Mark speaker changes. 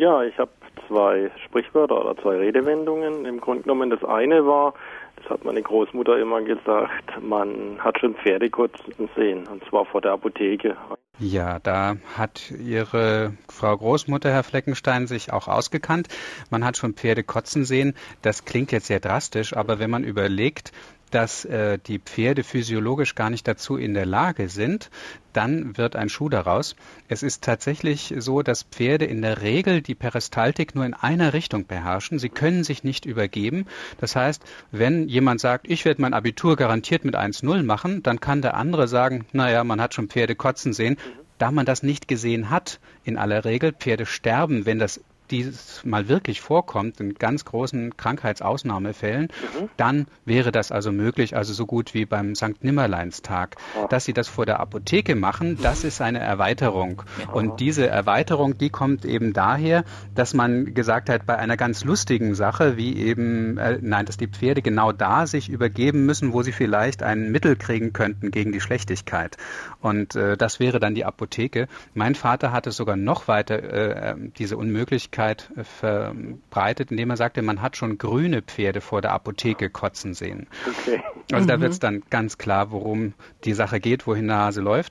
Speaker 1: Ja, ich habe zwei Sprichwörter oder zwei Redewendungen. Im Grunde genommen das eine war, das hat meine Großmutter immer gesagt, man hat schon Pferde kotzen sehen, und zwar vor der Apotheke.
Speaker 2: Ja, da hat Ihre Frau Großmutter, Herr Fleckenstein, sich auch ausgekannt. Man hat schon Pferde kotzen sehen. Das klingt jetzt sehr drastisch, aber wenn man überlegt, dass äh, die Pferde physiologisch gar nicht dazu in der Lage sind, dann wird ein Schuh daraus. Es ist tatsächlich so, dass Pferde in der Regel die Peristaltik nur in einer Richtung beherrschen. Sie können sich nicht übergeben. Das heißt, wenn jemand sagt, ich werde mein Abitur garantiert mit 1-0 machen, dann kann der andere sagen, naja, man hat schon Pferde kotzen sehen. Da man das nicht gesehen hat, in aller Regel, Pferde sterben, wenn das dies mal wirklich vorkommt, in ganz großen Krankheitsausnahmefällen, mhm. dann wäre das also möglich, also so gut wie beim St. Nimmerleinstag. Dass Sie das vor der Apotheke machen, das ist eine Erweiterung. Und diese Erweiterung, die kommt eben daher, dass man gesagt hat, bei einer ganz lustigen Sache, wie eben, äh, nein, dass die Pferde genau da sich übergeben müssen, wo sie vielleicht ein Mittel kriegen könnten gegen die Schlechtigkeit. Und äh, das wäre dann die Apotheke. Mein Vater hatte sogar noch weiter äh, diese Unmöglichkeit, Öffentlichkeit äh, verbreitet, indem er sagte, man hat schon grüne Pferde vor der Apotheke kotzen sehen. Okay. Also mhm. da wird es dann ganz klar, worum die Sache geht, wohin der Hase läuft.